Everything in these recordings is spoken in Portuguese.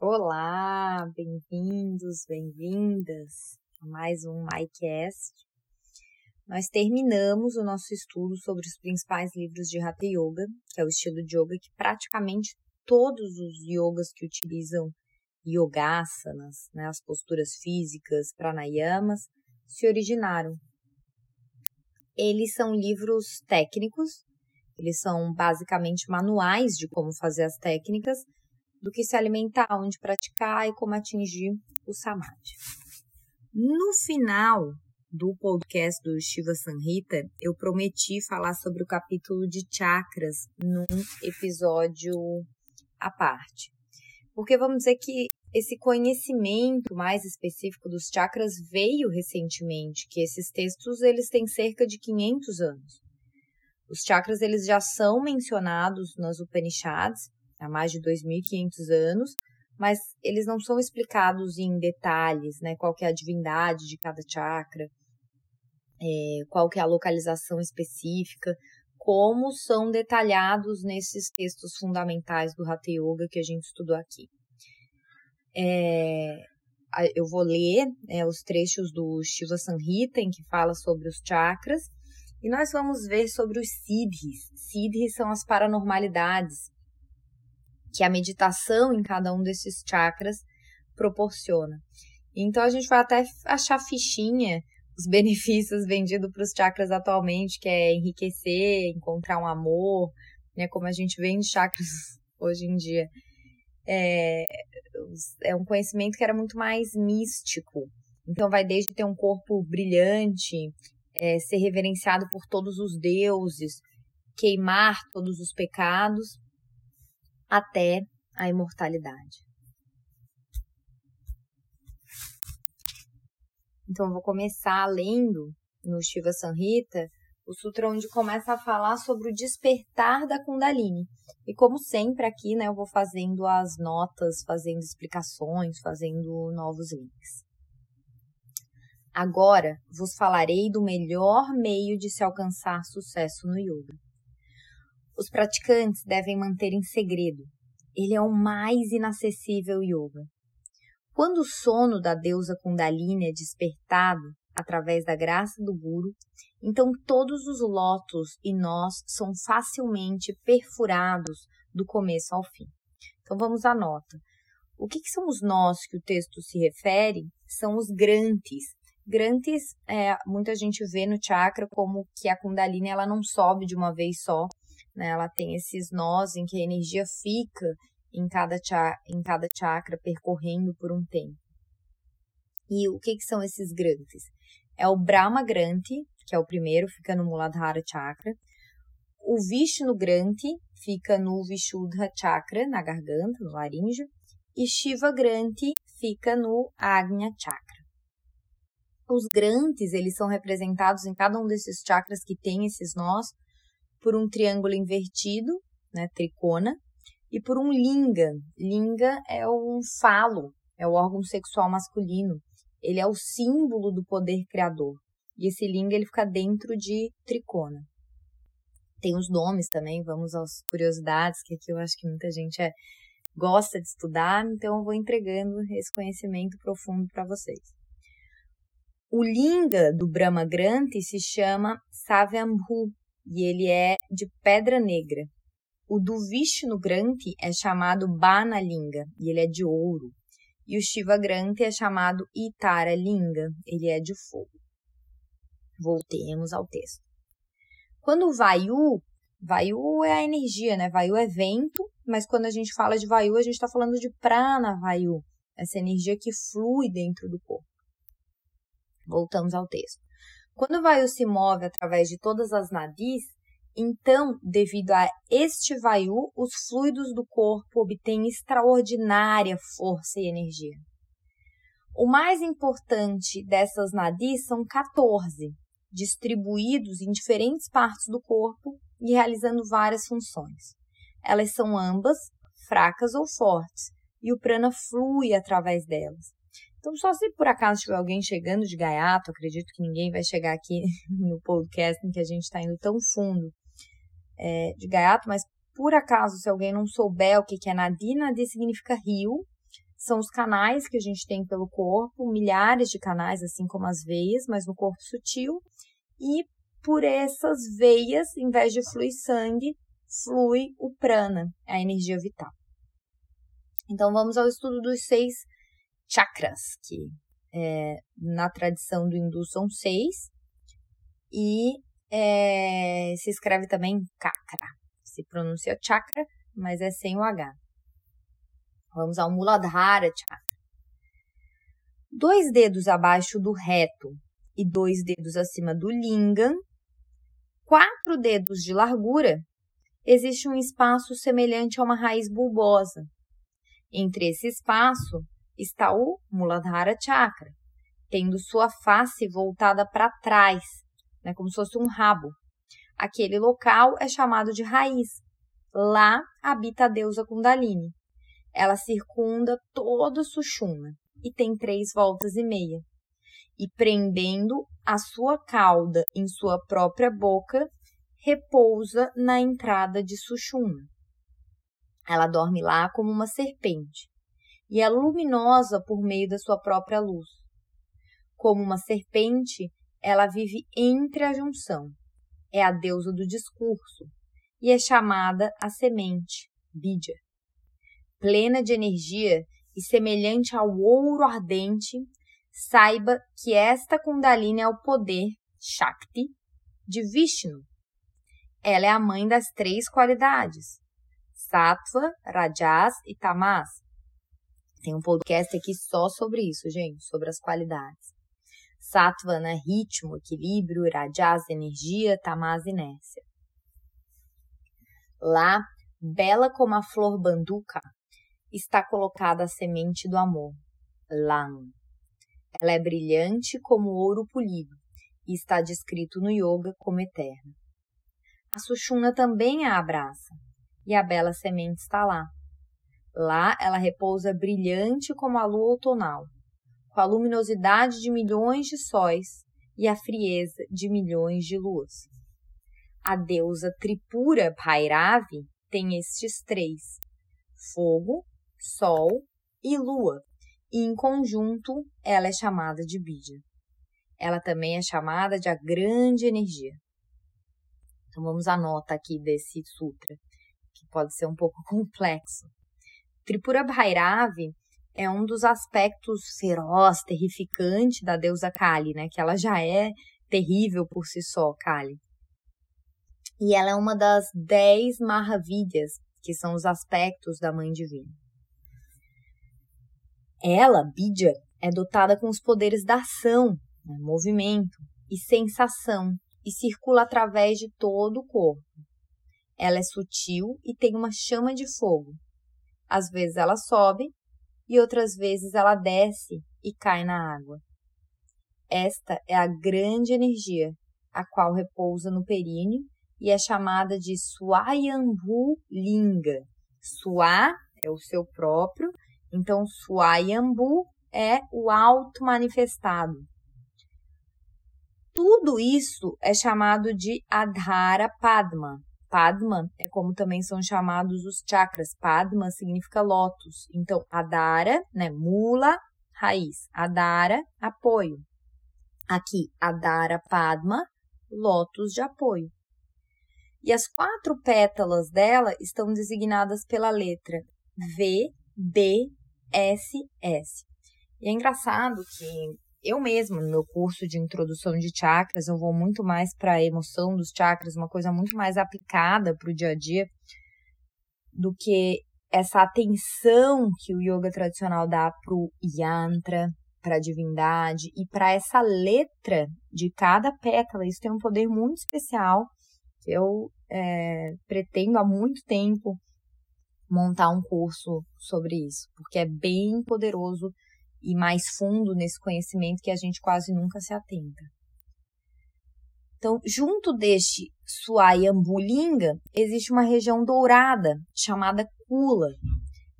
Olá, bem-vindos, bem-vindas a mais um MyCast. Nós terminamos o nosso estudo sobre os principais livros de Hatha Yoga, que é o estilo de yoga que praticamente todos os yogas que utilizam yogasanas, né, as posturas físicas, pranayamas, se originaram. Eles são livros técnicos, eles são basicamente manuais de como fazer as técnicas, do que se alimentar, onde praticar e como atingir o samadhi. No final do podcast do Shiva Sanhita, eu prometi falar sobre o capítulo de chakras num episódio à parte. Porque vamos dizer que esse conhecimento mais específico dos chakras veio recentemente, que esses textos eles têm cerca de 500 anos. Os chakras eles já são mencionados nas Upanishads, há mais de 2.500 anos, mas eles não são explicados em detalhes, né? Qual que é a divindade de cada chakra, é, qual que é a localização específica, como são detalhados nesses textos fundamentais do Hatha Yoga que a gente estudou aqui. É, eu vou ler é, os trechos do Shiva Sanhita, em que fala sobre os chakras, e nós vamos ver sobre os siddhis. Siddhis são as paranormalidades, que a meditação em cada um desses chakras proporciona. Então a gente vai até achar fichinha os benefícios vendidos para os chakras atualmente, que é enriquecer, encontrar um amor, né? Como a gente vende chakras hoje em dia. É, é um conhecimento que era muito mais místico. Então vai desde ter um corpo brilhante, é, ser reverenciado por todos os deuses, queimar todos os pecados, até a imortalidade. Então, eu vou começar lendo no Shiva Sanhita o sutra onde começa a falar sobre o despertar da Kundalini. E como sempre aqui, né, eu vou fazendo as notas, fazendo explicações, fazendo novos links. Agora vos falarei do melhor meio de se alcançar sucesso no yoga. Os praticantes devem manter em segredo. Ele é o mais inacessível yoga. Quando o sono da deusa Kundalini é despertado através da graça do Guru, então todos os lotos e nós são facilmente perfurados do começo ao fim. Então vamos à nota. O que, que são os nós que o texto se refere? São os grantes. Grantes, é, muita gente vê no chakra como que a Kundalini ela não sobe de uma vez só, né? Ela tem esses nós em que a energia fica em cada, em cada chakra percorrendo por um tempo. E o que, que são esses grantes? É o Brahma Granti, que é o primeiro, fica no Muladhara Chakra. O Vishnu Granti fica no Vishuddha Chakra, na garganta, no laríngeo. E Shiva Granti fica no Agnya Chakra. Os grantes, eles são representados em cada um desses chakras que tem esses nós por um triângulo invertido, né, tricona, e por um linga. Linga é um falo, é o órgão sexual masculino. Ele é o símbolo do poder criador. E esse linga ele fica dentro de tricona. Tem os nomes também, vamos às curiosidades, que aqui eu acho que muita gente é, gosta de estudar, então eu vou entregando esse conhecimento profundo para vocês. O linga do Brahma Granthi se chama Savyambhu, e ele é de pedra negra. O do Vishnu Granthi é chamado Banalinga e ele é de ouro. E o Shiva Granthi é chamado Itara Linga, ele é de fogo. Voltemos ao texto. Quando o Vayu, Vayu é a energia, né? Vayu é vento, mas quando a gente fala de Vayu, a gente está falando de Prana Vayu, essa energia que flui dentro do corpo. Voltamos ao texto. Quando o Vayu se move através de todas as nadis, então, devido a este Vayu, os fluidos do corpo obtêm extraordinária força e energia. O mais importante dessas nadis são 14, distribuídos em diferentes partes do corpo e realizando várias funções. Elas são ambas fracas ou fortes, e o prana flui através delas. Então, só se por acaso tiver alguém chegando de gaiato, acredito que ninguém vai chegar aqui no podcast em que a gente está indo tão fundo é, de gaiato, mas por acaso, se alguém não souber o que é Nadi, Nadi significa rio, são os canais que a gente tem pelo corpo, milhares de canais, assim como as veias, mas no corpo sutil. E por essas veias, em vez de fluir sangue, flui o prana, a energia vital. Então vamos ao estudo dos seis chakras, que é, na tradição do hindu são seis, e é, se escreve também chakra. Se pronuncia chakra, mas é sem o H. Vamos ao Muladhara Chakra. Dois dedos abaixo do reto e dois dedos acima do lingam, quatro dedos de largura, existe um espaço semelhante a uma raiz bulbosa. Entre esse espaço está o Muladhara Chakra, tendo sua face voltada para trás, né, como se fosse um rabo. Aquele local é chamado de raiz. Lá habita a deusa Kundalini. Ela circunda todo Sushumna e tem três voltas e meia. E prendendo a sua cauda em sua própria boca, repousa na entrada de Sushumna. Ela dorme lá como uma serpente e é luminosa por meio da sua própria luz. Como uma serpente, ela vive entre a junção. É a deusa do discurso e é chamada a semente, Bidya plena de energia e semelhante ao ouro ardente, saiba que esta Kundalini é o poder, Shakti, de Vishnu. Ela é a mãe das três qualidades, Sattva, Rajas e Tamas. Tem um podcast aqui só sobre isso, gente, sobre as qualidades. Sattva, né, ritmo, equilíbrio, Rajas, energia, Tamas, inércia. Lá, bela como a flor banduca, está colocada a semente do amor, Lan. Ela é brilhante como ouro polido e está descrito no yoga como eterna. A Sushumna também a abraça e a bela semente está lá. Lá ela repousa brilhante como a lua outonal, com a luminosidade de milhões de sóis e a frieza de milhões de luas. A deusa Tripura Bhairavi tem estes três: fogo, Sol e Lua, e em conjunto ela é chamada de Bidya. Ela também é chamada de a grande energia. Então vamos à nota aqui desse sutra, que pode ser um pouco complexo. Tripura Bhairavi é um dos aspectos feroz, terrificante da deusa Kali, né? Que ela já é terrível por si só, Kali. E ela é uma das dez Mahavidyas, que são os aspectos da Mãe Divina. Ela, Bidya, é dotada com os poderes da ação, né, movimento e sensação e circula através de todo o corpo. Ela é sutil e tem uma chama de fogo. Às vezes ela sobe e outras vezes ela desce e cai na água. Esta é a grande energia, a qual repousa no períneo e é chamada de Swayambhu Linga. Swa é o seu próprio então, Swayambhu é o auto manifestado. Tudo isso é chamado de Adhara Padma. Padma é como também são chamados os chakras. Padma significa lótus. Então, Adhara, né, mula, raiz. Adhara, apoio. Aqui, Adhara Padma, lótus de apoio. E as quatro pétalas dela estão designadas pela letra V, B, SS. E é engraçado que eu mesma, no meu curso de introdução de chakras, eu vou muito mais para a emoção dos chakras, uma coisa muito mais aplicada para o dia a dia, do que essa atenção que o yoga tradicional dá para o yantra, para a divindade e para essa letra de cada pétala. Isso tem um poder muito especial que eu é, pretendo há muito tempo montar um curso sobre isso, porque é bem poderoso e mais fundo nesse conhecimento que a gente quase nunca se atenta. Então, junto deste Swayambhulinga, existe uma região dourada chamada Kula.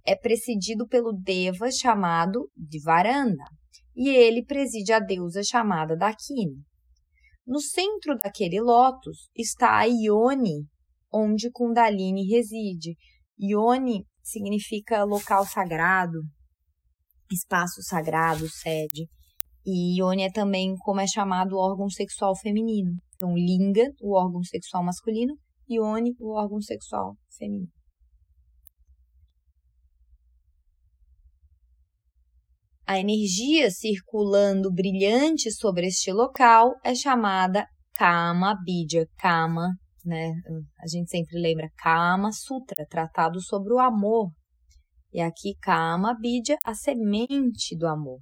É presidido pelo Deva chamado Divaranda, e ele preside a deusa chamada Dakini. No centro daquele lótus está a Ione, onde Kundalini reside, Yoni significa local sagrado, espaço sagrado, sede. E Yoni é também como é chamado o órgão sexual feminino. Então, Linga, o órgão sexual masculino, e Yoni, o órgão sexual feminino. A energia circulando brilhante sobre este local é chamada Kama Bidya. Kama, né? A gente sempre lembra Kama Sutra, tratado sobre o amor. E aqui Kama Bidya, a semente do amor.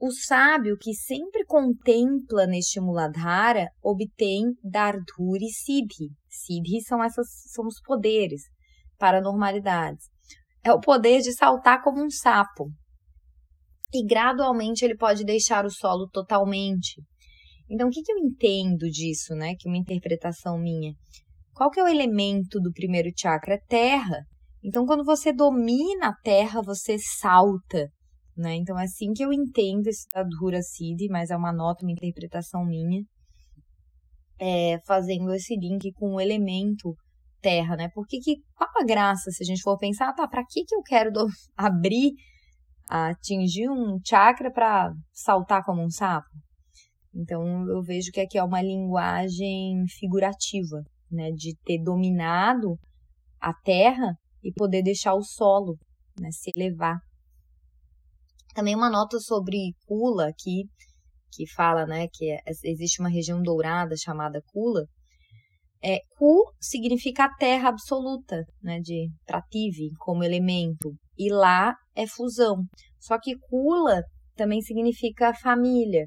O sábio que sempre contempla neste Muladhara obtém Dardhuri Siddhi. Siddhi são, essas, são os poderes, paranormalidades. É o poder de saltar como um sapo. E gradualmente ele pode deixar o solo totalmente. Então, o que, que eu entendo disso, né? Que é uma interpretação minha. Qual que é o elemento do primeiro chakra? É terra. Então, quando você domina a terra, você salta né? Então é assim que eu entendo esse Tadhura Siddhi, mas é uma nota, uma interpretação minha, é, fazendo esse link com o elemento terra, né? Porque que, qual a graça se a gente for pensar, tá, para que que eu quero do, abrir, atingir um chakra para saltar como um sapo? Então eu vejo que aqui é uma linguagem figurativa, né, de ter dominado a terra e poder deixar o solo, né, se elevar. Também uma nota sobre Kula aqui, que fala, né, que é, existe uma região dourada chamada Kula. É, Ku significa a terra absoluta, né, de Prative, como elemento, e lá é fusão. Só que Kula também significa família.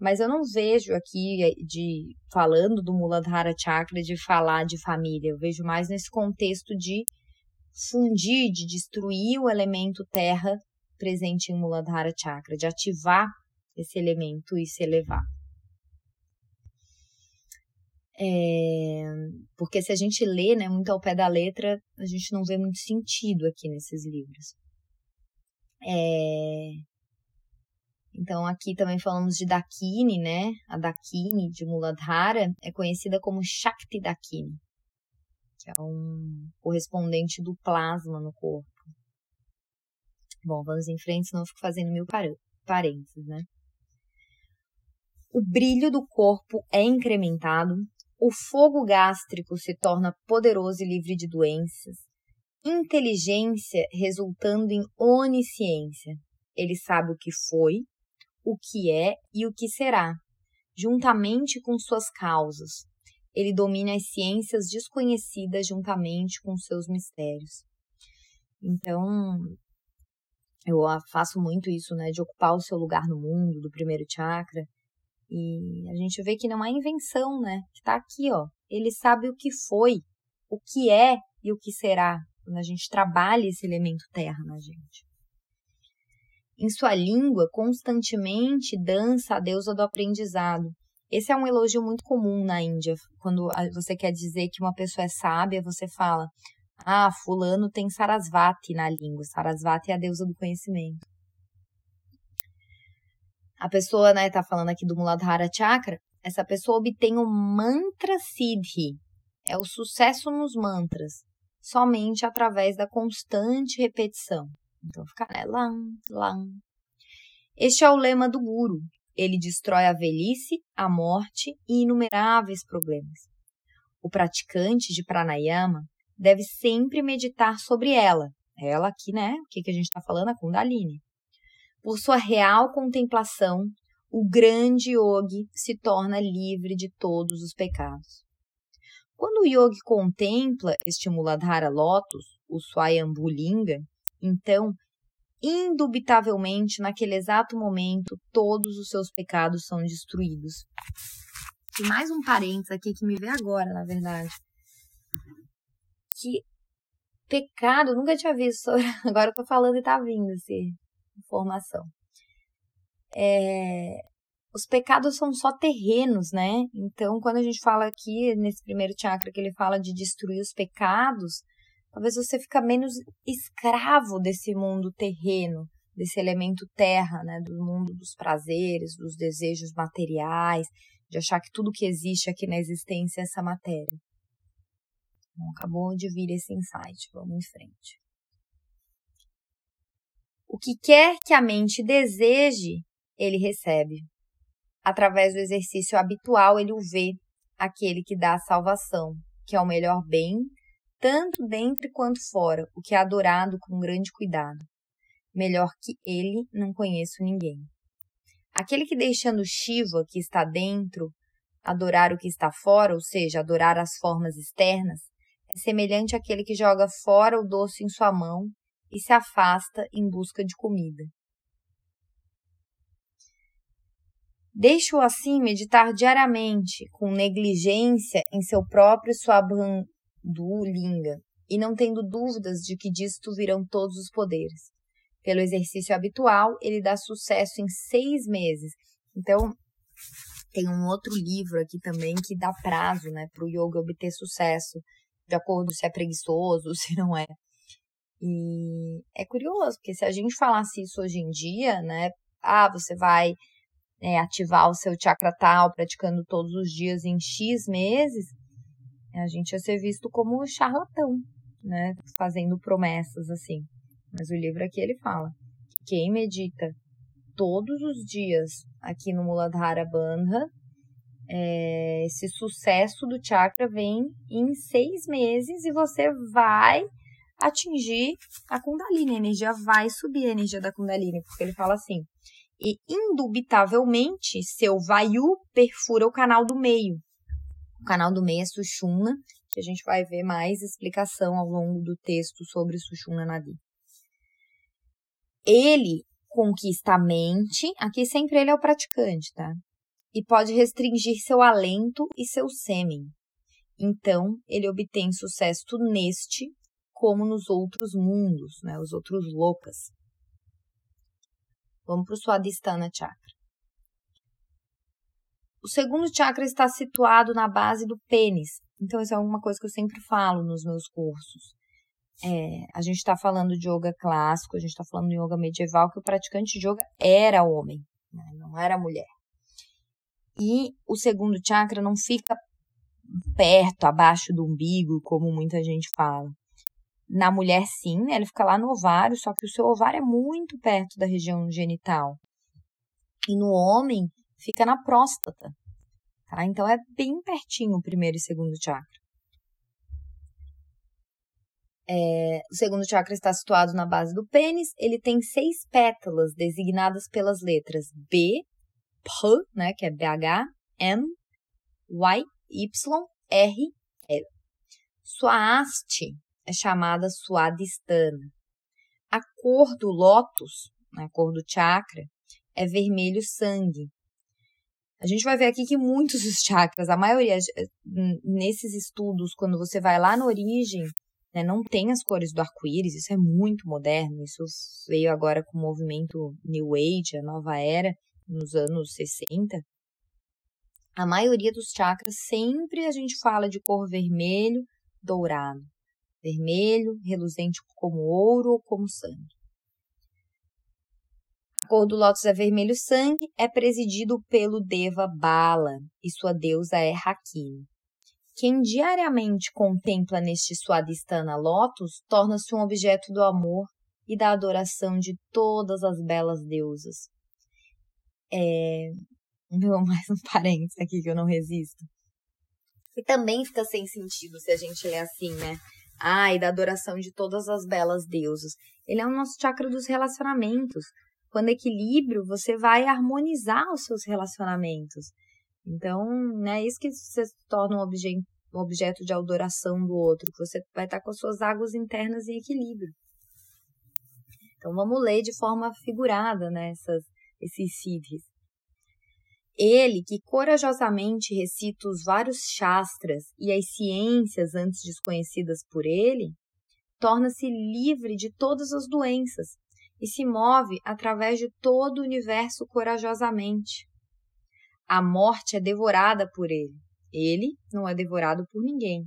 Mas eu não vejo aqui é, de falando do Muladhara Chakra de falar de família. Eu vejo mais nesse contexto de fundir, de destruir o elemento terra presente em Muladhara Chakra, de ativar esse elemento e se elevar. É, porque se a gente lê né, muito ao pé da letra, a gente não vê muito sentido aqui nesses livros. É, então, aqui também falamos de Dakini, né? A Dakini de Muladhara é conhecida como Shakti Dakini, que é um correspondente do plasma no corpo. Bom, vamos em frente, senão eu fico fazendo mil parênteses, né? O brilho do corpo é incrementado, o fogo gástrico se torna poderoso e livre de doenças, inteligência resultando em onisciência. Ele sabe o que foi, o que é e o que será, juntamente com suas causas. Ele domina as ciências desconhecidas juntamente com seus mistérios. Então, eu faço muito isso, né, de ocupar o seu lugar no mundo, do primeiro chakra. E a gente vê que não é invenção, né? Que tá aqui, ó. Ele sabe o que foi, o que é e o que será. Quando a gente trabalha esse elemento terra na gente. Em sua língua, constantemente dança a deusa do aprendizado. Esse é um elogio muito comum na Índia. Quando você quer dizer que uma pessoa é sábia, você fala: ah, fulano tem Sarasvati na língua. Sarasvati é a deusa do conhecimento. A pessoa, né, tá falando aqui do Muladhara Chakra, essa pessoa obtém o mantra siddhi. É o sucesso nos mantras, somente através da constante repetição. Então fica, né, lam, lam. Este é o lema do guru. Ele destrói a velhice, a morte e inumeráveis problemas. O praticante de pranayama deve sempre meditar sobre ela. Ela aqui, né? O que, que a gente está falando? A Kundalini. Por sua real contemplação, o grande yogi se torna livre de todos os pecados. Quando o yogi contempla este Muladhara Lotus, o Swayambhu Linga, então, indubitavelmente, naquele exato momento, todos os seus pecados são destruídos. Tem mais um parênteses aqui que me vê agora, na verdade que pecado, nunca tinha visto, agora eu tô falando e tá vindo essa informação. É, os pecados são só terrenos, né? Então, quando a gente fala aqui, nesse primeiro chakra, que ele fala de destruir os pecados, talvez você fica menos escravo desse mundo terreno, desse elemento terra, né? Do mundo dos prazeres, dos desejos materiais, de achar que tudo que existe aqui na existência é essa matéria. Acabou de vir esse insight. Vamos em frente. O que quer que a mente deseje, ele recebe. Através do exercício habitual, ele o vê, aquele que dá a salvação, que é o melhor bem, tanto dentro quanto fora, o que é adorado com grande cuidado. Melhor que ele, não conheço ninguém. Aquele que deixando Shiva, que está dentro, adorar o que está fora, ou seja, adorar as formas externas, é semelhante àquele que joga fora o doce em sua mão e se afasta em busca de comida. Deixe-o assim meditar diariamente, com negligência em seu próprio Swabhandu Linga, e não tendo dúvidas de que disto virão todos os poderes. Pelo exercício habitual, ele dá sucesso em seis meses. Então, tem um outro livro aqui também que dá prazo né, para o yoga obter sucesso, de acordo se é preguiçoso, se não é. E é curioso, porque se a gente falasse isso hoje em dia, né? Ah, você vai é, ativar o seu chakra tal praticando todos os dias em X meses, a gente ia ser visto como charlatão, né? Fazendo promessas assim. Mas o livro aqui ele fala: quem medita todos os dias aqui no Muladhara Bandha, é, esse sucesso do chakra vem em seis meses e você vai atingir a Kundalini, a energia vai subir a energia da Kundalini, porque ele fala assim, e indubitavelmente seu Vayu perfura o canal do meio. O canal do meio é Sushumna, que a gente vai ver mais explicação ao longo do texto sobre Sushumna Nadi. Ele conquista a mente, aqui sempre ele é o praticante, tá? E pode restringir seu alento e seu sêmen. Então, ele obtém sucesso neste como nos outros mundos, né? Os outros loucas. Vamos para o Swadhisthana Chakra. O segundo chakra está situado na base do pênis. Então, isso é uma coisa que eu sempre falo nos meus cursos é, a gente está falando de yoga clássico, a gente está falando de yoga medieval, que o praticante de yoga era homem, né? não era mulher. E o segundo chakra não fica perto, abaixo do umbigo, como muita gente fala. Na mulher, sim, né? ele fica lá no ovário, só que o seu ovário é muito perto da região genital. E no homem, fica na próstata. Tá? Então é bem pertinho o primeiro e segundo chakra. É, o segundo chakra está situado na base do pênis. Ele tem seis pétalas designadas pelas letras B, P, né, que é BH, M, Y, Y, R, L. Sua haste é chamada suadistana. A cor do lótus, né, a cor do chakra, é vermelho sangue. A gente vai ver aqui que muitos dos chakras, a maioria, nesses estudos, quando você vai lá na origem, né, não tem as cores do arco-íris, isso é muito moderno, isso veio agora com o movimento New Age, a nova era, nos anos 60. A maioria dos chakras sempre a gente fala de cor vermelho, dourado. Vermelho, reluzente como ouro ou como sangue. Cor do lótus é vermelho sangue, é presidido pelo Deva Bala e sua deusa é Hakini. Quem diariamente contempla neste Swadhisthana Lotus torna-se um objeto do amor e da adoração de todas as belas deusas. É... Meu, mais um parênteses aqui que eu não resisto. E também fica sem sentido se a gente lê assim, né? E da adoração de todas as belas deusas. Ele é o nosso chakra dos relacionamentos. Quando equilíbrio, você vai harmonizar os seus relacionamentos. Então, né, isso que você torna um objeto, um objeto de adoração do outro, que você vai estar com as suas águas internas em equilíbrio. Então, vamos ler de forma figurada né, essas, esses siddhis. Ele, que corajosamente recita os vários shastras e as ciências antes desconhecidas por ele, torna-se livre de todas as doenças e se move através de todo o universo corajosamente. A morte é devorada por ele. Ele não é devorado por ninguém.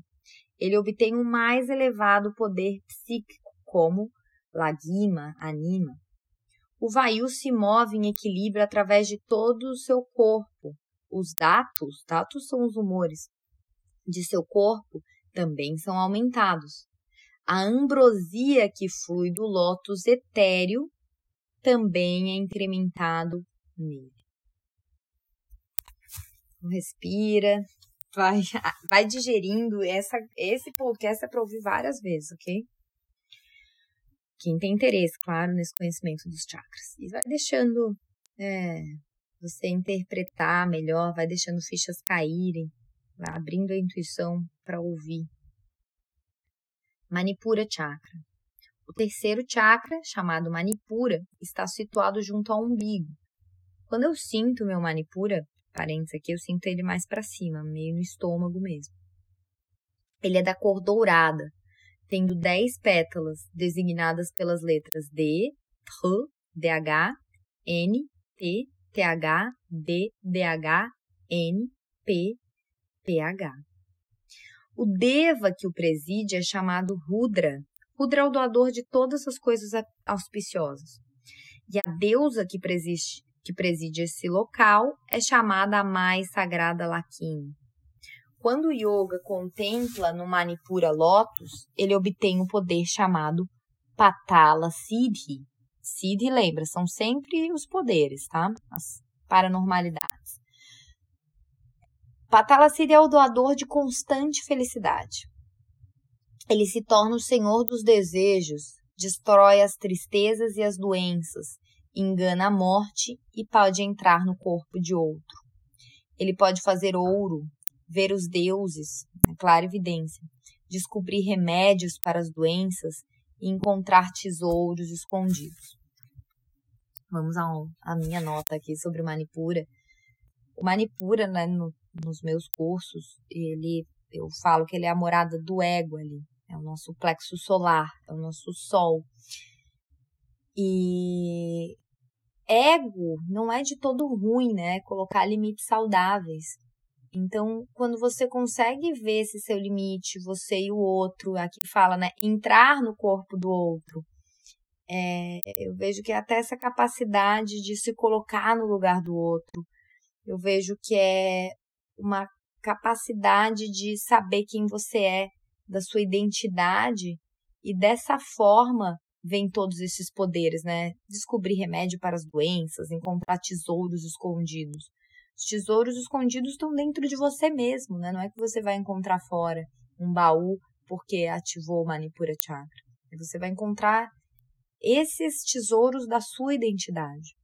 Ele obtém um mais elevado poder psíquico, como lagima, anima. O Vayu se move em equilíbrio através de todo o seu corpo. Os datos, datos são os humores, de seu corpo também são aumentados. A ambrosia que flui do lótus etéreo também é incrementado nele. Respira, vai, vai digerindo. Essa, esse podcast é para ouvir várias vezes, ok? Quem tem interesse, claro, nesse conhecimento dos chakras. E vai deixando é, você interpretar melhor, vai deixando fichas caírem, vai abrindo a intuição para ouvir. Manipura Chakra. O terceiro chakra, chamado Manipura, está situado junto ao umbigo. Quando eu sinto meu Manipura, parênteses aqui, eu sinto ele mais para cima, meio no estômago mesmo. Ele é da cor dourada, tendo 10 pétalas designadas pelas letras D, R, DH, N, T, TH, D, DH, N, P, PH. O Deva que o preside é chamado Rudra. Rudra é o doador de todas as coisas auspiciosas. E a deusa que preside, que preside esse local é chamada a mais sagrada Lakini. Quando o yoga contempla no Manipura Lotus, ele obtém um poder chamado Patala Siddhi. Siddhi, lembra, são sempre os poderes, tá? As paranormalidades. Patala Siddhi é o doador de constante felicidade. Ele se torna o senhor dos desejos, destrói as tristezas e as doenças, engana a morte e pode entrar no corpo de outro. Ele pode fazer ouro, ver os deuses, né, clara evidência, descobrir remédios para as doenças e encontrar tesouros escondidos. Vamos à minha nota aqui sobre Manipura. O Manipura, né, no, nos meus cursos, ele, eu falo que ele é a morada do ego ali, é o nosso plexo solar, é o nosso sol. E ego não é de todo ruim, né? Colocar limites saudáveis. Então, quando você consegue ver esse seu limite, você e o outro, aqui fala, né? Entrar no corpo do outro. É, eu vejo que até essa capacidade de se colocar no lugar do outro, eu vejo que é uma capacidade de saber quem você é, da sua identidade, e dessa forma vem todos esses poderes, né? Descobrir remédio para as doenças, encontrar tesouros escondidos. Os tesouros escondidos estão dentro de você mesmo, né? Não é que você vai encontrar fora um baú porque ativou o Manipura Chakra. Você vai encontrar esses tesouros da sua identidade.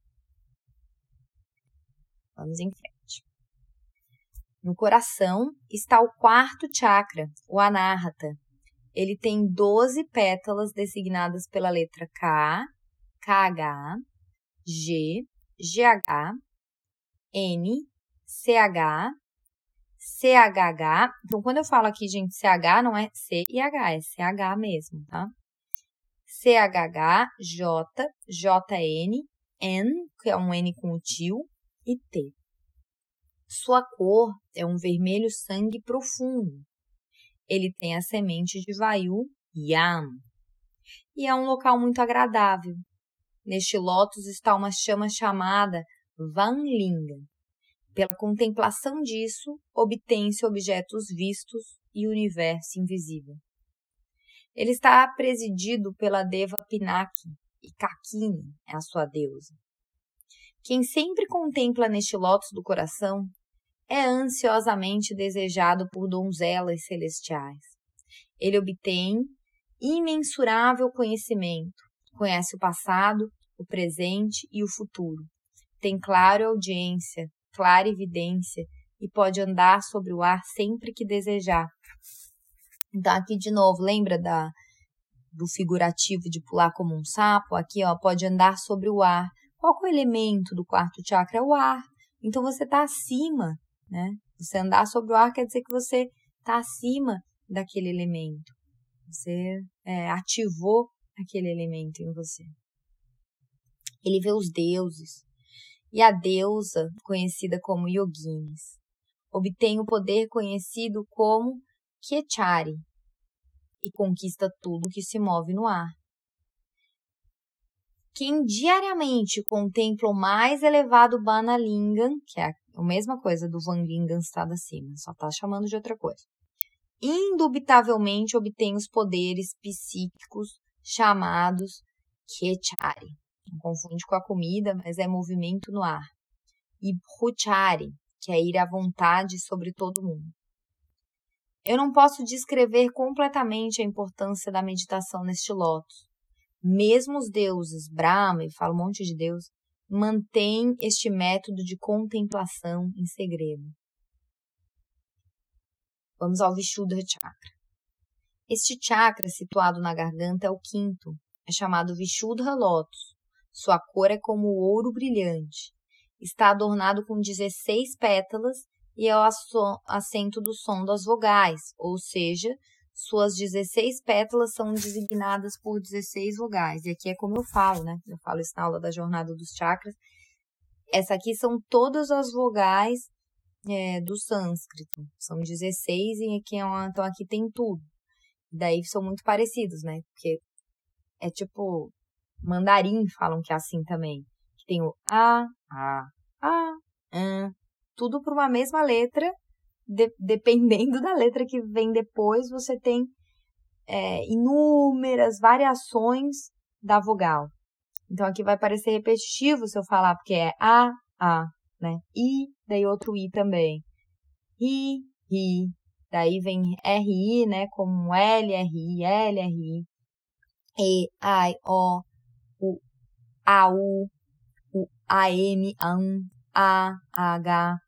Vamos em frente. No coração está o quarto chakra, o Anahata. Ele tem 12 pétalas designadas pela letra K, KH, G, GH, N, CH, CHH. Então, quando eu falo aqui, gente, CH não é C e H, é CH mesmo, tá? CHH, J, JN, N, que é um N com o tio, e T. Sua cor é um vermelho sangue profundo. Ele tem a semente de Vayu Yam. E é um local muito agradável. Neste lótus está uma chama chamada Vanlinga. Pela contemplação disso, obtém-se objetos vistos e universo invisível. Ele está presidido pela deva Pinaki, e Kakini é a sua deusa. Quem sempre contempla neste lótus do coração é ansiosamente desejado por donzelas celestiais. Ele obtém imensurável conhecimento, conhece o passado, o presente e o futuro. Tem claro audiência, clara evidência e pode andar sobre o ar sempre que desejar. Então, aqui de novo, lembra da, do figurativo de pular como um sapo? Aqui, ó, pode andar sobre o ar. Qual é o elemento do quarto chakra? É o ar. Então, você está acima, né? Você andar sobre o ar quer dizer que você está acima daquele elemento. Você é, ativou aquele elemento em você. Ele vê os deuses, e a deusa, conhecida como Yoginis. Obtém o poder conhecido como Kechari e conquista tudo que se move no ar. Quem diariamente contempla o mais elevado Banalingam, que é a mesma coisa do Vanlingam estado acima, só está chamando de outra coisa, indubitavelmente obtém os poderes psíquicos chamados Kechari. não confunde com a comida, mas é movimento no ar. E Bhuchari, que é ir à vontade sobre todo mundo. Eu não posso descrever completamente a importância da meditação neste lótus. Mesmo os deuses, Brahma, e fala um monte de deus, mantêm este método de contemplação em segredo. Vamos ao Vishuddha Chakra. Este chakra, situado na garganta, é o quinto. É chamado Vishuddha Lotus. Sua cor é como ouro brilhante. Está adornado com 16 pétalas e é o assento do som das vogais, ou seja, suas 16 pétalas são designadas por 16 vogais. E aqui é como eu falo, né? Eu falo isso na aula da jornada dos chakras. Essa aqui são todas as vogais é, do sânscrito. São 16 e aqui é uma, então aqui tem tudo. Daí são muito parecidos, né? Porque é tipo mandarim falam que é assim também. Que tem o a, a, a, an, tudo por uma mesma letra, de, dependendo da letra que vem depois, você tem é, inúmeras variações da vogal. Então aqui vai parecer repetitivo se eu falar, porque é a, a, né? I, daí outro I também. I, I. Daí vem RI, né? Como L, RI, L, RI. E, I, O, o AU, o AM, AN, A, H.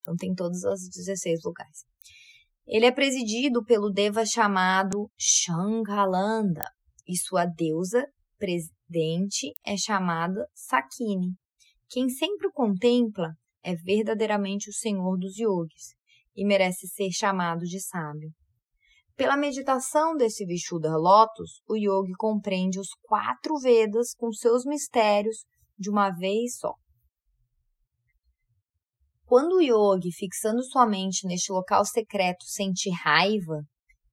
Então tem todas as 16 vogais. Ele é presidido pelo deva chamado Shangalanda e sua deusa presidente é chamada Sakini. Quem sempre o contempla é verdadeiramente o senhor dos yogis e merece ser chamado de sábio. Pela meditação desse Vishuddha Lotus, o yogi compreende os quatro Vedas com seus mistérios de uma vez só. Quando o yogi, fixando sua mente neste local secreto, sente raiva,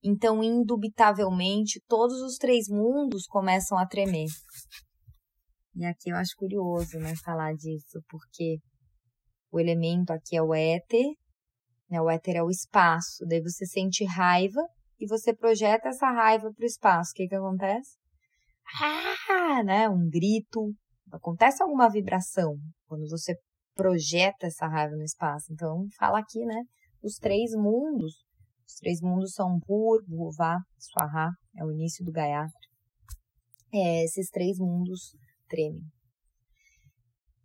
então indubitavelmente todos os três mundos começam a tremer. E aqui eu acho curioso, né, falar disso, porque o elemento aqui é o éter, né, o éter é o espaço, daí você sente raiva e você projeta essa raiva para o espaço. O que que acontece? Ah, né? Um grito. Acontece alguma vibração quando você projeta essa raiva no espaço. Então, fala aqui, né? Os três mundos. Os três mundos são Pur, Bhuva, Swaha. É o início do Gayatri. É, esses três mundos tremem.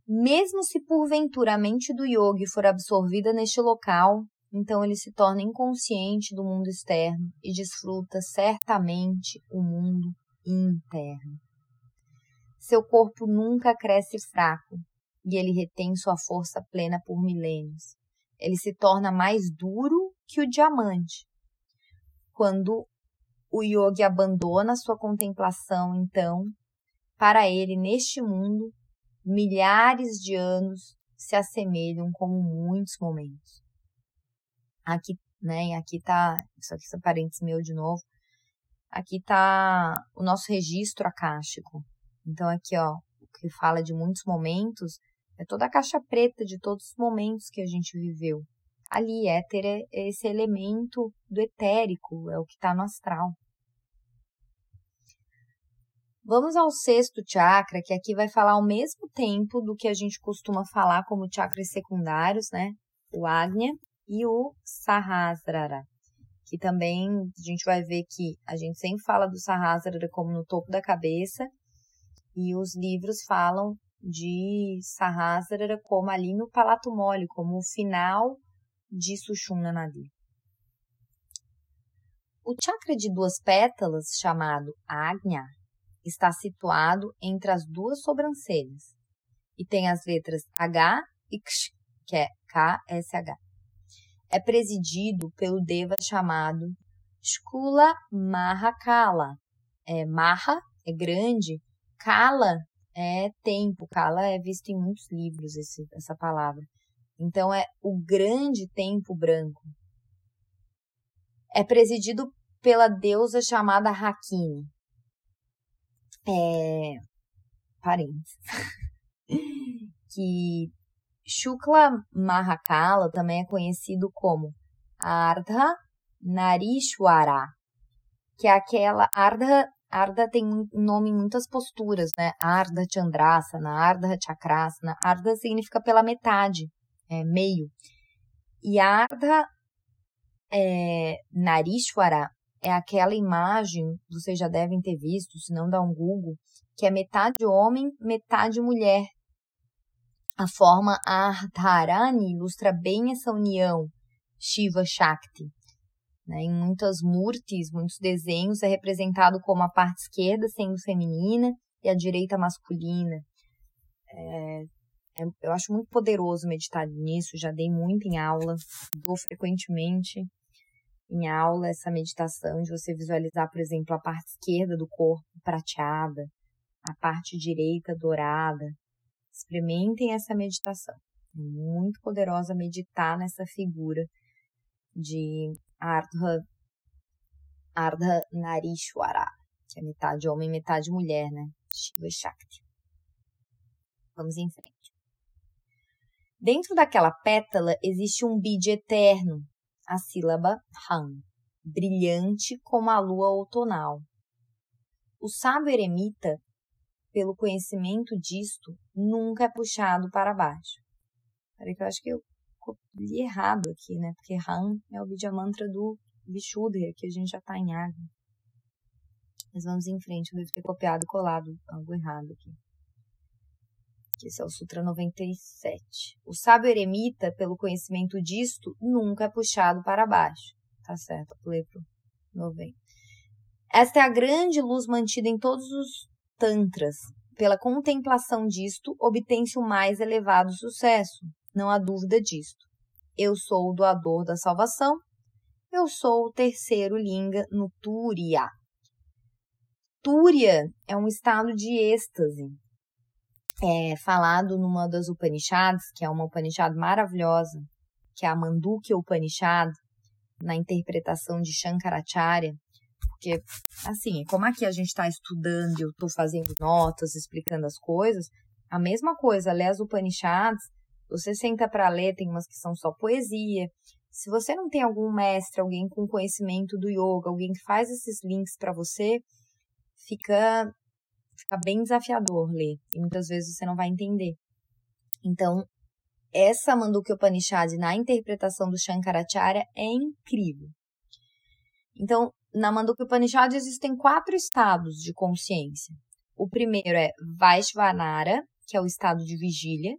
Mesmo se porventura a mente do yogi for absorvida neste local, então ele se torna inconsciente do mundo externo e desfruta certamente o mundo interno. Seu corpo nunca cresce fraco e ele retém sua força plena por milênios. Ele se torna mais duro que o diamante. Quando o yogi abandona sua contemplação, então, para ele neste mundo, milhares de anos se assemelham como muitos momentos. Aqui, né, aqui tá, isso aqui são parênteses meu de novo. Aqui tá o nosso registro acástico. Então aqui, ó, o que fala de muitos momentos é toda a caixa preta de todos os momentos que a gente viveu. Ali, éter é esse elemento do etérico, é o que está no astral. Vamos ao sexto chakra, que aqui vai falar ao mesmo tempo do que a gente costuma falar como chakras secundários, né? O Agnya e o Sahasrara, que também a gente vai ver que a gente sempre fala do Sahasrara como no topo da cabeça, e os livros falam de Sahasrara como ali no palato mole, como o final de Sushumna Nadi. O chakra de duas pétalas, chamado Agnya, está situado entre as duas sobrancelhas e tem as letras H e Ksh, que é K-S-H é presidido pelo deva chamado Skula Mahakala. É, Maha é grande, Kala é tempo, Kala é visto em muitos livros esse, essa palavra. Então é o grande tempo branco. É presidido pela deusa chamada Hakini. É, parênteses. que Shukla Mahakala também é conhecido como Ardha Narishwara, que é aquela Ardha, Arda tem nome em muitas posturas, né? Arda Chandrasana, Arda Chakrasana. Arda significa pela metade, é, meio. E Arda é, Narishwara é aquela imagem, vocês já devem ter visto, se não dá um Google, que é metade homem, metade mulher. A forma Ardharani ilustra bem essa união Shiva Shakti. Né? Em muitas murtis, muitos desenhos, é representado como a parte esquerda sendo feminina e a direita masculina. É, é, eu acho muito poderoso meditar nisso, já dei muito em aula, dou frequentemente em aula essa meditação de você visualizar, por exemplo, a parte esquerda do corpo prateada, a parte direita dourada. Experimentem essa meditação. É muito poderosa meditar nessa figura de Ardha, Ardha Narishwara, que é metade homem, metade mulher, né? Shiva Shakti. Vamos em frente. Dentro daquela pétala existe um bid eterno, a sílaba Han, brilhante como a lua outonal. O sábio eremita, pelo conhecimento disto, nunca é puxado para baixo. Peraí que eu acho que eu li errado aqui, né? Porque Han é o Vidya Mantra do Vishuddha, que a gente já está em água. Mas vamos em frente, eu devo ter copiado e colado algo errado aqui. Esse é o Sutra 97. O sábio eremita, pelo conhecimento disto, nunca é puxado para baixo. Tá certo, pulei pro 90. Esta é a grande luz mantida em todos os tantras. Pela contemplação disto, obtém-se o mais elevado sucesso. Não há dúvida disto. Eu sou o doador da salvação. Eu sou o terceiro linga no Turiya. Túria é um estado de êxtase, é falado numa das Upanishads, que é uma Upanishad maravilhosa, que é a Mandukya Upanishad, na interpretação de Shankaracharya, porque, assim, como aqui a gente está estudando eu estou fazendo notas, explicando as coisas, a mesma coisa, ler as Upanishads, você senta para ler, tem umas que são só poesia. Se você não tem algum mestre, alguém com conhecimento do yoga, alguém que faz esses links para você, fica fica bem desafiador ler e muitas vezes você não vai entender. Então, essa Mandukya Upanishad na interpretação do Shankaracharya é incrível. Então, na Mandukya Upanishad existem quatro estados de consciência. O primeiro é Vaishvanara, que é o estado de vigília.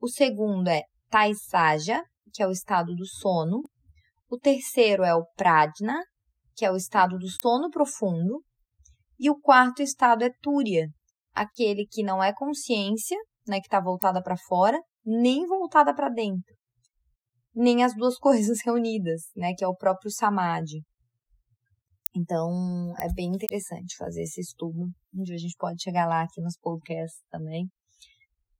O segundo é Taisaja, que é o estado do sono. O terceiro é o Pradna, que é o estado do sono profundo. E o quarto estado é Túria, aquele que não é consciência, né, que está voltada para fora, nem voltada para dentro. Nem as duas coisas reunidas, né, que é o próprio Samadhi. Então, é bem interessante fazer esse estudo. Um dia a gente pode chegar lá aqui nos podcasts também.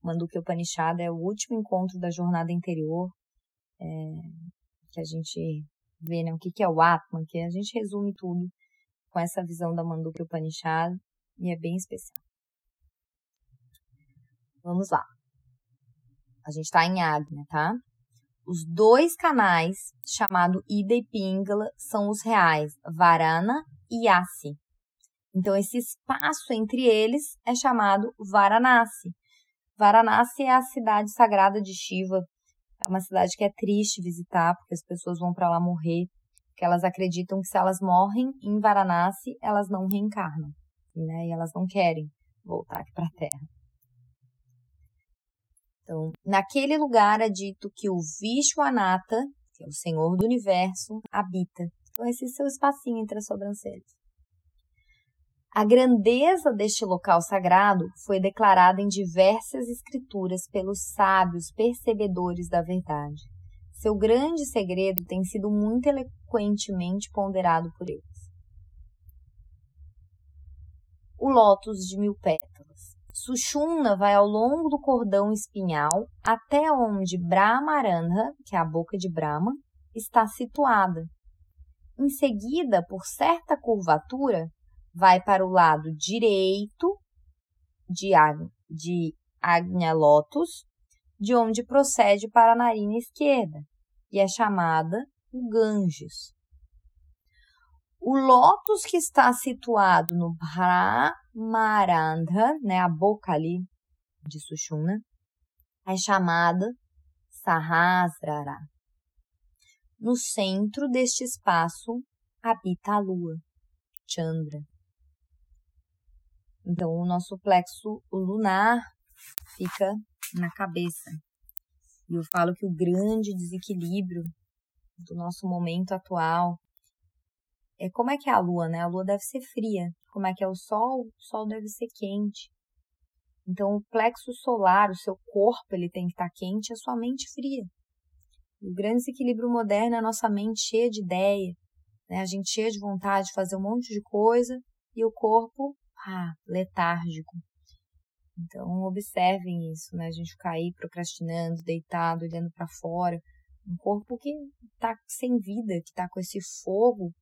Mandukya Upanishad é o último encontro da jornada interior, é, que a gente vê né, o que, que é o Atman, que a gente resume tudo com essa visão da Mandukya Upanishad e é bem especial. Vamos lá. A gente está em Agnya, tá? Os dois canais, chamado Ida e Pingala, são os reais, Varana e Yasi. Então, esse espaço entre eles é chamado Varanasi. Varanasi é a cidade sagrada de Shiva. É uma cidade que é triste visitar, porque as pessoas vão para lá morrer que elas acreditam que se elas morrem em Varanasi, elas não reencarnam, né? E elas não querem voltar aqui para a Terra. Então, naquele lugar é dito que o Vishwanatha, que é o Senhor do Universo, habita. Então, esse é seu espacinho entre as sobrancelhas. A grandeza deste local sagrado foi declarada em diversas escrituras pelos sábios percebedores da verdade. Seu grande segredo tem sido muito eloquentemente ponderado por eles. O lótus de mil pétalas. Sushumna vai ao longo do cordão espinhal até onde Brahmarandha, que é a boca de Brahma, está situada. Em seguida, por certa curvatura, vai para o lado direito de, de Agnya Lotus, de onde procede para a narina esquerda, e é chamada o Ganges. O lótus que está situado no Brahmarandha, né, a boca ali de Sushumna, é chamada Sahasrara. No centro deste espaço habita a lua, Chandra. Então, o nosso plexo lunar fica na cabeça. E eu falo que o grande desequilíbrio do nosso momento atual é como é que é a lua, né? A lua deve ser fria. Como é que é o sol? O sol deve ser quente. Então, o plexo solar, o seu corpo, ele tem que estar quente, a sua mente fria. E o grande desequilíbrio moderno é a nossa mente cheia de ideia, né? A gente cheia de vontade de fazer um monte de coisa e o corpo, ah, letárgico. Então, observem isso, né? A gente ficar aí procrastinando, deitado, olhando para fora. Um corpo que está sem vida, que está com esse fogo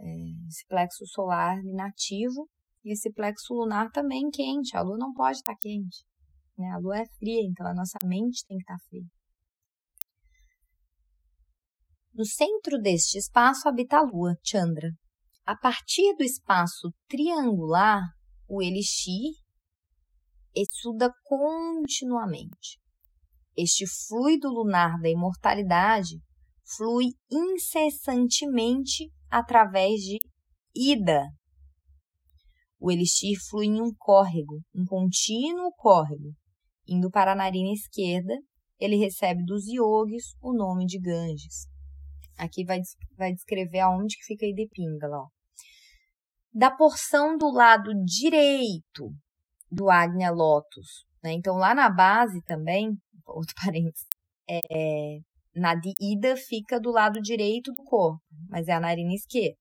é, esse plexo solar inativo e esse plexo lunar também quente. A lua não pode estar quente. Né? A lua é fria, então a nossa mente tem que estar fria. No centro deste espaço habita a lua, Chandra. A partir do espaço triangular, o elixir estuda continuamente. Este fluido lunar da imortalidade flui incessantemente através de ida. O elixir flui em um córrego, um contínuo córrego. Indo para a narina esquerda, ele recebe dos yogis o nome de Ganges. Aqui vai, vai descrever aonde que fica Ida Pingala. Ó. Da porção do lado direito do Agnya Lotus. Né? Então, lá na base também, outro parênteses, é, na de ida fica do lado direito do corpo, mas é a narina esquerda.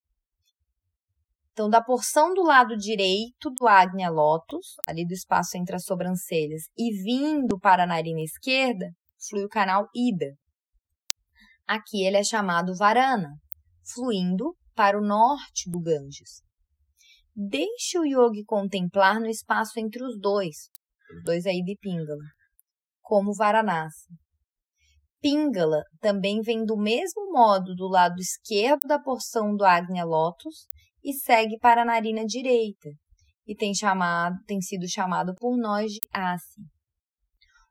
Então, da porção do lado direito do Agnya Lotus, ali do espaço entre as sobrancelhas, e vindo para a narina esquerda, flui o canal Ida. Aqui ele é chamado Varana, fluindo para o norte do Ganges. Deixe o yogi contemplar no espaço entre os dois, os dois aí de Pingala, como Varanasi. Pingala também vem do mesmo modo do lado esquerdo da porção do Agnya Lotus e segue para a narina direita, e tem, chamado, tem sido chamado por nós de Asi.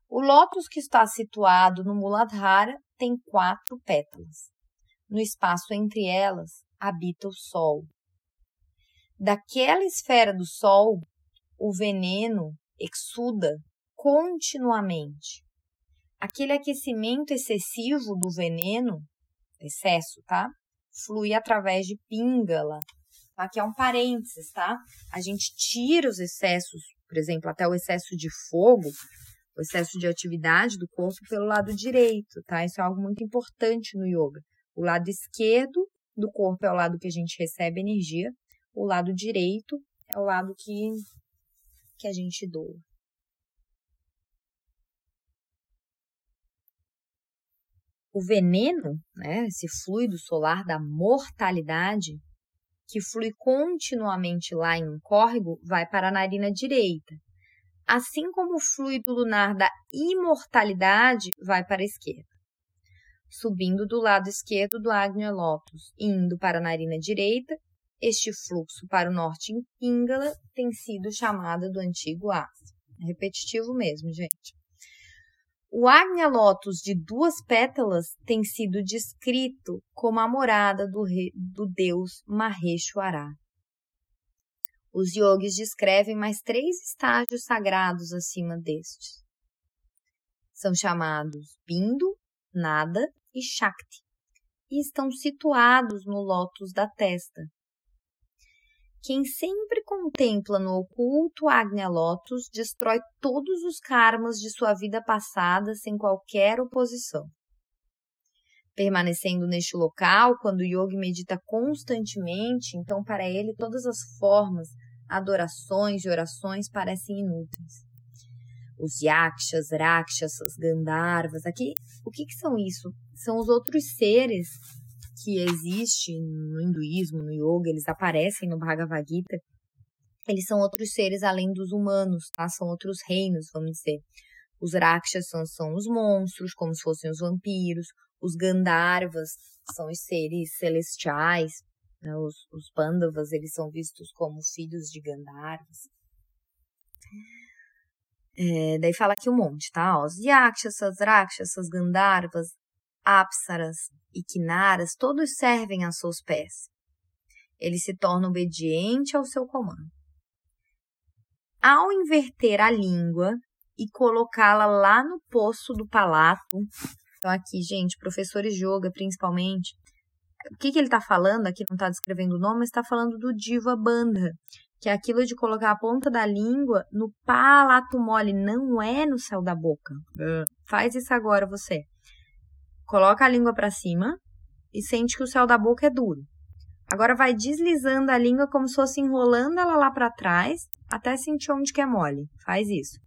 O lótus que está situado no Muladhara tem quatro pétalas. No espaço entre elas habita o Sol. Daquela esfera do Sol, o veneno exuda continuamente aquele aquecimento excessivo do veneno, excesso, tá? Flui através de píngala. Aqui é um parênteses, tá? A gente tira os excessos, por exemplo, até o excesso de fogo, o excesso de atividade do corpo pelo lado direito, tá? Isso é algo muito importante no yoga. O lado esquerdo do corpo é o lado que a gente recebe energia, o lado direito é o lado que, que a gente doa. o veneno, né, esse fluido solar da mortalidade, que flui continuamente lá em um córrego, vai para a narina direita. Assim como o fluido lunar da imortalidade vai para a esquerda. Subindo do lado esquerdo do Agnya Lotus indo para a narina direita, este fluxo para o norte em Pingala tem sido chamado do antigo Asa. É repetitivo mesmo, gente. O Agnya Lotus de duas pétalas tem sido descrito como a morada do, rei, do deus Maheshwara. Os yogis descrevem mais três estágios sagrados acima destes. São chamados Bindu, Nada e Shakti, e estão situados no lótus da testa, quem sempre contempla no oculto Agnya Lotus destrói todos os karmas de sua vida passada sem qualquer oposição. Permanecendo neste local, quando o yogi medita constantemente, então para ele todas as formas, adorações e orações parecem inúteis. Os yakshas, rakshasas, gandharvas, aqui, o que, que são isso? São os outros seres que existe no hinduísmo, no yoga, eles aparecem no Bhagavad Gita, eles são outros seres além dos humanos, tá? São outros reinos, vamos dizer. Os Rakshas são, são os monstros, como se fossem os vampiros. Os Gandharvas são os seres celestiais. Né? Os, os Pandavas, eles são vistos como filhos de Gandharvas. É, daí fala aqui um monte, tá? Os Yakshasas, Rakshasas, Gandharvas, Apsaras e Kinaras, todos servem a seus pés. Ele se torna obediente ao seu comando. Ao inverter a língua e colocá-la lá no poço do palato, então aqui, gente, professores de yoga principalmente, o que, que ele está falando, aqui não está descrevendo o nome, mas está falando do Diva Bandha, que é aquilo de colocar a ponta da língua no palato mole, não é no céu da boca. É. Faz isso agora você. Coloca a língua para cima e sente que o céu da boca é duro. Agora vai deslizando a língua como se fosse enrolando ela lá para trás até sentir onde que é mole. Faz isso.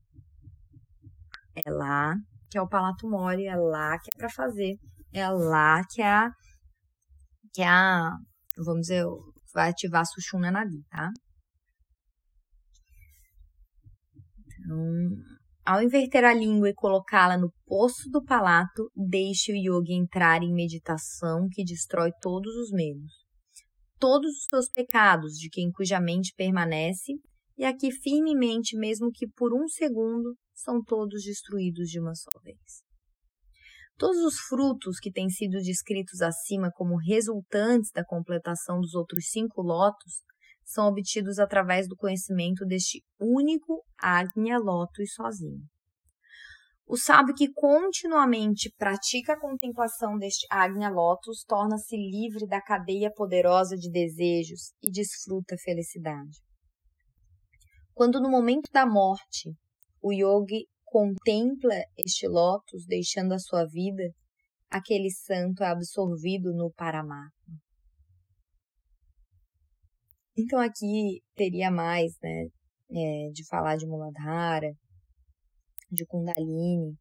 É lá que é o palato mole, é lá que é para fazer, é lá que é a que é a, vamos dizer, vai ativar a Sushumna Nadi, tá? Então, ao inverter a língua e colocá-la no poço do palato, deixe o yogi entrar em meditação que destrói todos os medos. Todos os seus pecados de quem cuja mente permanece, e aqui firmemente, mesmo que por um segundo, são todos destruídos de uma só vez. Todos os frutos que têm sido descritos acima como resultantes da completação dos outros cinco lotos são obtidos através do conhecimento deste único Agnya Lotus sozinho. O sábio que continuamente pratica a contemplação deste Agnya Lotus torna-se livre da cadeia poderosa de desejos e desfruta a felicidade. Quando no momento da morte o yogi contempla este lótus deixando a sua vida, aquele santo é absorvido no Paramatma. Então aqui teria mais, né, é, de falar de Muladhara, de Kundalini,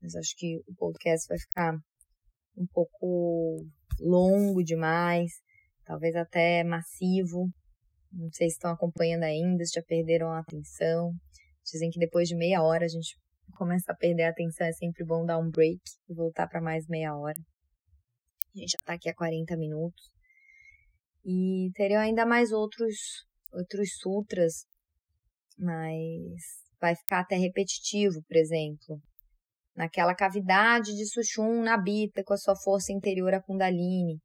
mas acho que o podcast vai ficar um pouco longo demais, talvez até massivo. Não sei se estão acompanhando ainda, se já perderam a atenção. Dizem que depois de meia hora a gente começa a perder a atenção, é sempre bom dar um break e voltar para mais meia hora. A gente já está aqui há 40 minutos. E teriam ainda mais outros, outros sutras, mas vai ficar até repetitivo, por exemplo. Naquela cavidade de Sushumna habita com a sua força interior a Kundalini.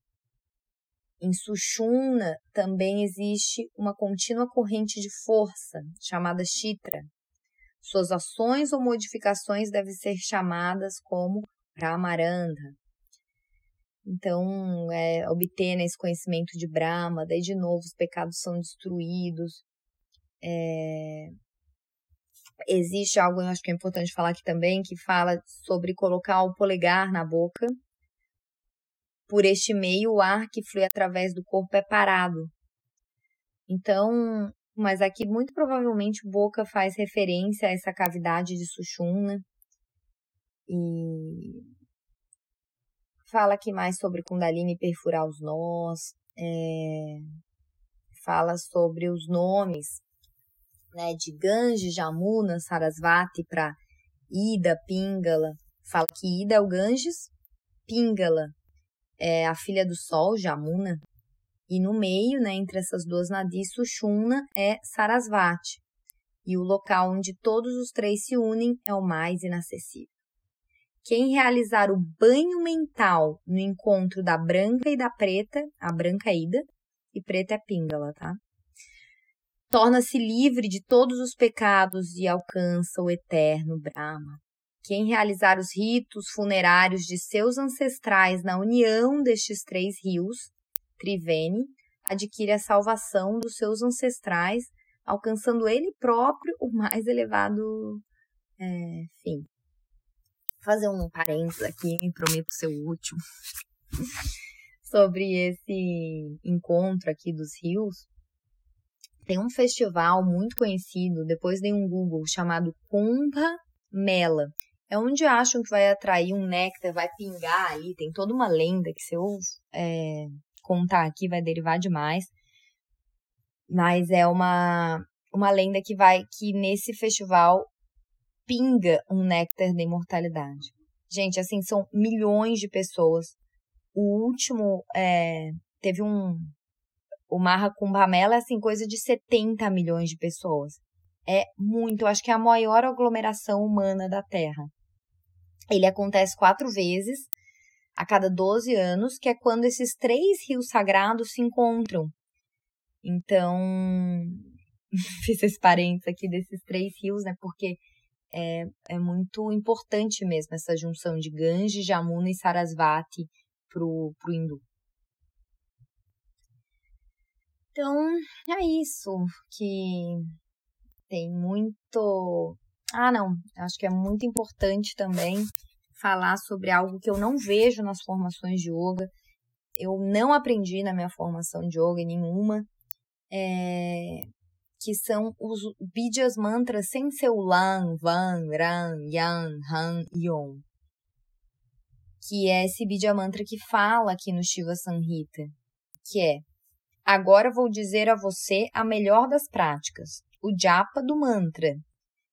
Em Sushumna também existe uma contínua corrente de força, chamada Chitra, suas ações ou modificações devem ser chamadas como Brahmarandha. Então, é, obter né, esse conhecimento de Brahma, daí de novo os pecados são destruídos. É, existe algo, eu acho que é importante falar aqui também, que fala sobre colocar o polegar na boca. Por este meio, o ar que flui através do corpo é parado. Então, mas aqui muito provavelmente Boca faz referência a essa cavidade de Sushumna. E fala aqui mais sobre Kundalini perfurar os nós, é, fala sobre os nomes né, de Ganges, Jamuna, Sarasvati para Ida, Pingala. Fala que Ida é o Ganges, Pingala é a filha do sol, Jamuna, e no meio, né, entre essas duas nadis, Sushumna é Sarasvati. E o local onde todos os três se unem é o mais inacessível. Quem realizar o banho mental no encontro da branca e da preta, a branca é Ida e preta é Pingala, tá? Torna-se livre de todos os pecados e alcança o eterno Brahma. Quem realizar os ritos funerários de seus ancestrais na união destes três rios Triveni, adquire a salvação dos seus ancestrais, alcançando ele próprio o mais elevado é, fim. Fazer um parênteses aqui, prometo ser útil, sobre esse encontro aqui dos rios. Tem um festival muito conhecido, depois dei um Google, chamado Kumbha Mela. É onde acham que vai atrair um néctar, vai pingar ali, tem toda uma lenda que você ouve é, contar aqui vai derivar demais. Mas é uma, uma lenda que vai que nesse festival pinga um néctar da imortalidade. Gente, assim, são milhões de pessoas. O último é, teve um, O Maha Kumbh Mela é assim, coisa de 70 milhões de pessoas. É muito, eu acho que é a maior aglomeração humana da Terra. Ele acontece quatro vezes a cada 12 anos, que é quando esses três rios sagrados se encontram. Então, fiz esse parênteses aqui desses três rios, né? Porque é, é muito importante mesmo essa junção de Ganges, Jamuna e Sarasvati pro, pro hindu. Então, é isso que tem muito. Ah, não, acho que é muito importante também falar sobre algo que eu não vejo nas formações de yoga. Eu não aprendi na minha formação de yoga nenhuma, é, que são os Bijas mantras sem seu Lan, Van, Ran, Yan, Han Om. Que é esse Bija mantra que fala aqui no Shiva Sanhita, que é Agora vou dizer a você a melhor das práticas, o japa do mantra,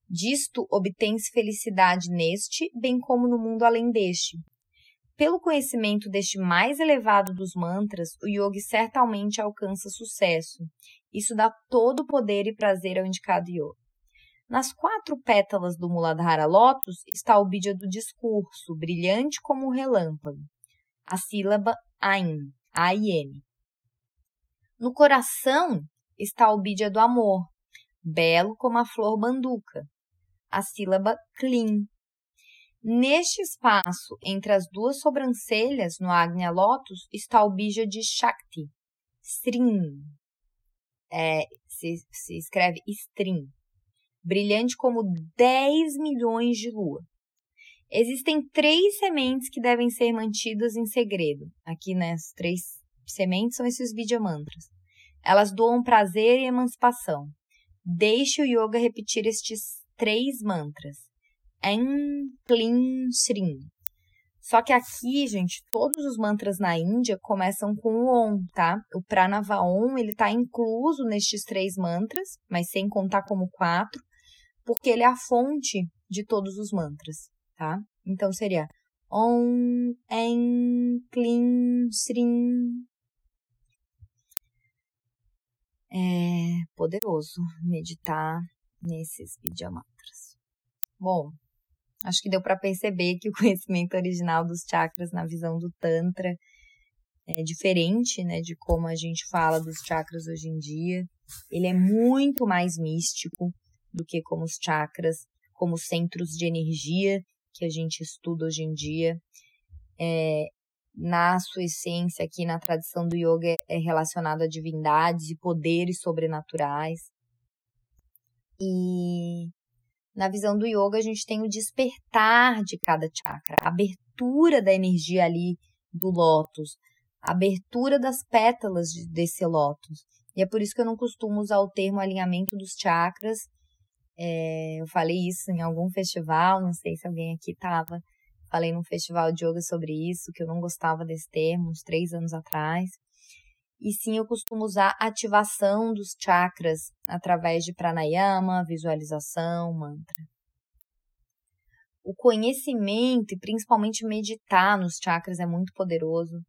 Disto obtém-se felicidade neste, bem como no mundo além deste. Pelo conhecimento deste mais elevado dos mantras, o yogi certamente alcança sucesso. Isso dá todo o poder e prazer ao indicado yoga. Nas quatro pétalas do Muladhara Lotus está o bidya do discurso, brilhante como um relâmpago. A sílaba Ain, A-I-N. No coração está o bidya do amor, belo como a flor banduca a sílaba clean. Neste espaço entre as duas sobrancelhas no Agnya Lotus está o bija de Shakti, String. É, se, se escreve string, brilhante como 10 milhões de lua. Existem três sementes que devem ser mantidas em segredo. Aqui, né, as três sementes são esses Vidya mantras. Elas doam prazer e emancipação. Deixe o yoga repetir estes três mantras. En, Klin, Shrim. Só que aqui, gente, todos os mantras na Índia começam com o Om, tá? O Pranava Om, ele tá incluso nestes três mantras, mas sem contar como quatro, porque ele é a fonte de todos os mantras, tá? Então seria Om, En, Klin, Shrim. É poderoso meditar nesses Vidyamantras. Bom, acho que deu para perceber que o conhecimento original dos chakras na visão do Tantra é diferente, né, de como a gente fala dos chakras hoje em dia. Ele é muito mais místico do que como os chakras, como centros de energia que a gente estuda hoje em dia. É, na sua essência, aqui na tradição do yoga, é relacionado a divindades e poderes sobrenaturais. E na visão do yoga, a gente tem o despertar de cada chakra, a abertura da energia ali do lótus, a abertura das pétalas desse lótus. E é por isso que eu não costumo usar o termo alinhamento dos chakras. É, eu falei isso em algum festival, não sei se alguém aqui estava. Falei num festival de yoga sobre isso, que eu não gostava desse termo, uns três anos atrás e sim eu costumo usar ativação dos chakras através de pranayama, visualização, mantra. O conhecimento e principalmente meditar nos chakras é muito poderoso.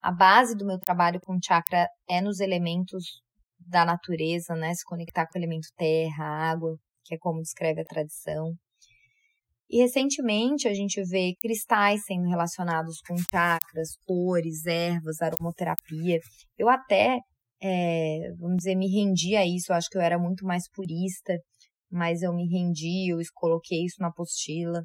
A base do meu trabalho com chakra é nos elementos da natureza, né? Se conectar com o elemento terra, água, que é como descreve a tradição. E recentemente a gente vê cristais sendo relacionados com chakras, cores, ervas, aromoterapia. Eu até, é, vamos dizer, me rendi a isso. Eu acho que eu era muito mais purista, mas eu me rendi, eu coloquei isso na apostila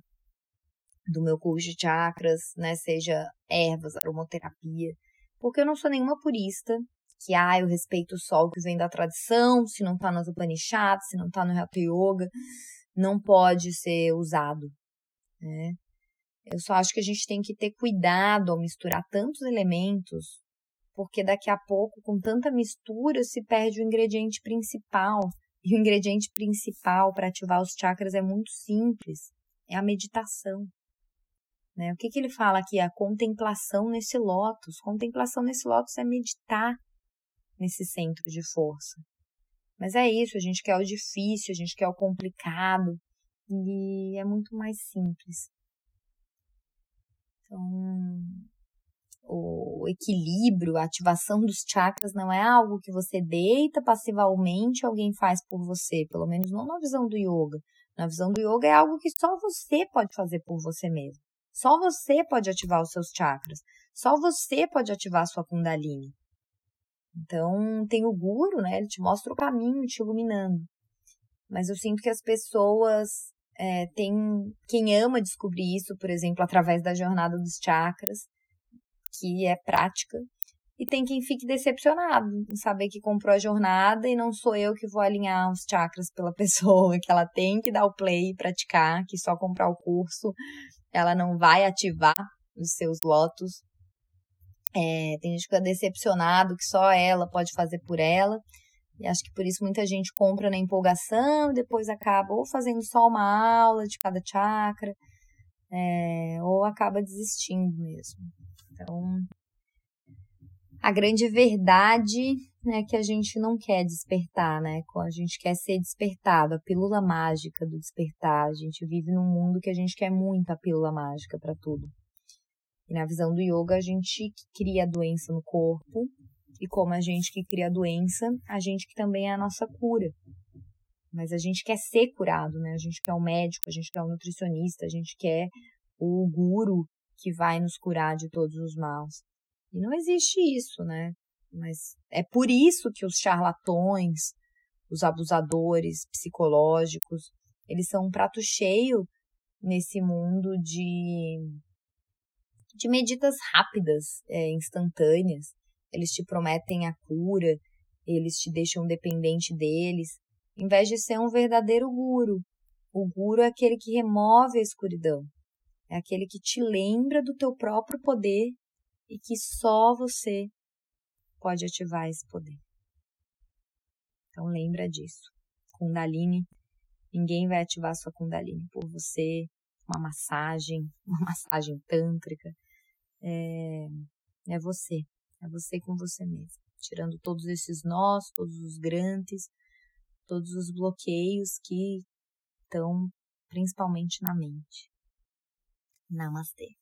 do meu curso de chakras, né? Seja ervas, aromoterapia. Porque eu não sou nenhuma purista, que ah, eu respeito o sol que vem da tradição, se não tá nas Upanishads, se não tá no Hatha Yoga não pode ser usado. Né? Eu só acho que a gente tem que ter cuidado ao misturar tantos elementos, porque daqui a pouco, com tanta mistura, se perde o ingrediente principal. E o ingrediente principal para ativar os chakras é muito simples: é a meditação. Né? O que, que ele fala aqui? A contemplação nesse lótus. Contemplação nesse lótus é meditar nesse centro de força. Mas é isso, a gente quer o difícil, a gente quer o complicado. E é muito mais simples. Então, o equilíbrio, a ativação dos chakras não é algo que você deita passivamente alguém faz por você, pelo menos não na visão do yoga. Na visão do yoga é algo que só você pode fazer por você mesmo. Só você pode ativar os seus chakras. Só você pode ativar a sua kundalini. Então, tem o guru, né? Ele te mostra o caminho, te iluminando. Mas eu sinto que as pessoas é, têm. Quem ama descobrir isso, por exemplo, através da jornada dos chakras, que é prática. E tem quem fique decepcionado em saber que comprou a jornada e não sou eu que vou alinhar os chakras pela pessoa, que ela tem que dar o play e praticar, que só comprar o curso ela não vai ativar os seus lotos. É, tem gente que fica decepcionado que só ela pode fazer por ela. E acho que por isso muita gente compra na empolgação depois acaba ou fazendo só uma aula de cada chakra, é, ou acaba desistindo mesmo. Então, a grande verdade é que a gente não quer despertar, né? A gente quer ser despertado, a pílula mágica do despertar. A gente vive num mundo que a gente quer muito a pílula mágica para tudo. Na visão do yoga, a gente cria a doença no corpo, e como a gente que cria a doença, a gente que também é a nossa cura. Mas a gente quer ser curado, né? A gente quer o médico, a gente quer o nutricionista, a gente quer o guru que vai nos curar de todos os maus. E não existe isso, né? Mas é por isso que os charlatões, os abusadores psicológicos, eles são um prato cheio nesse mundo de, de medidas rápidas, é, instantâneas. Eles te prometem a cura, eles te deixam dependente deles, em vez de ser um verdadeiro guru. O guru é aquele que remove a escuridão, é aquele que te lembra do teu próprio poder e que só você pode ativar esse poder. Então lembra disso. Kundalini, ninguém vai ativar sua Kundalini por você. Uma massagem, uma massagem tântrica, é, é você, é você com você mesmo, tirando todos esses nós, todos os grantes, todos os bloqueios que estão principalmente na mente. Namastê.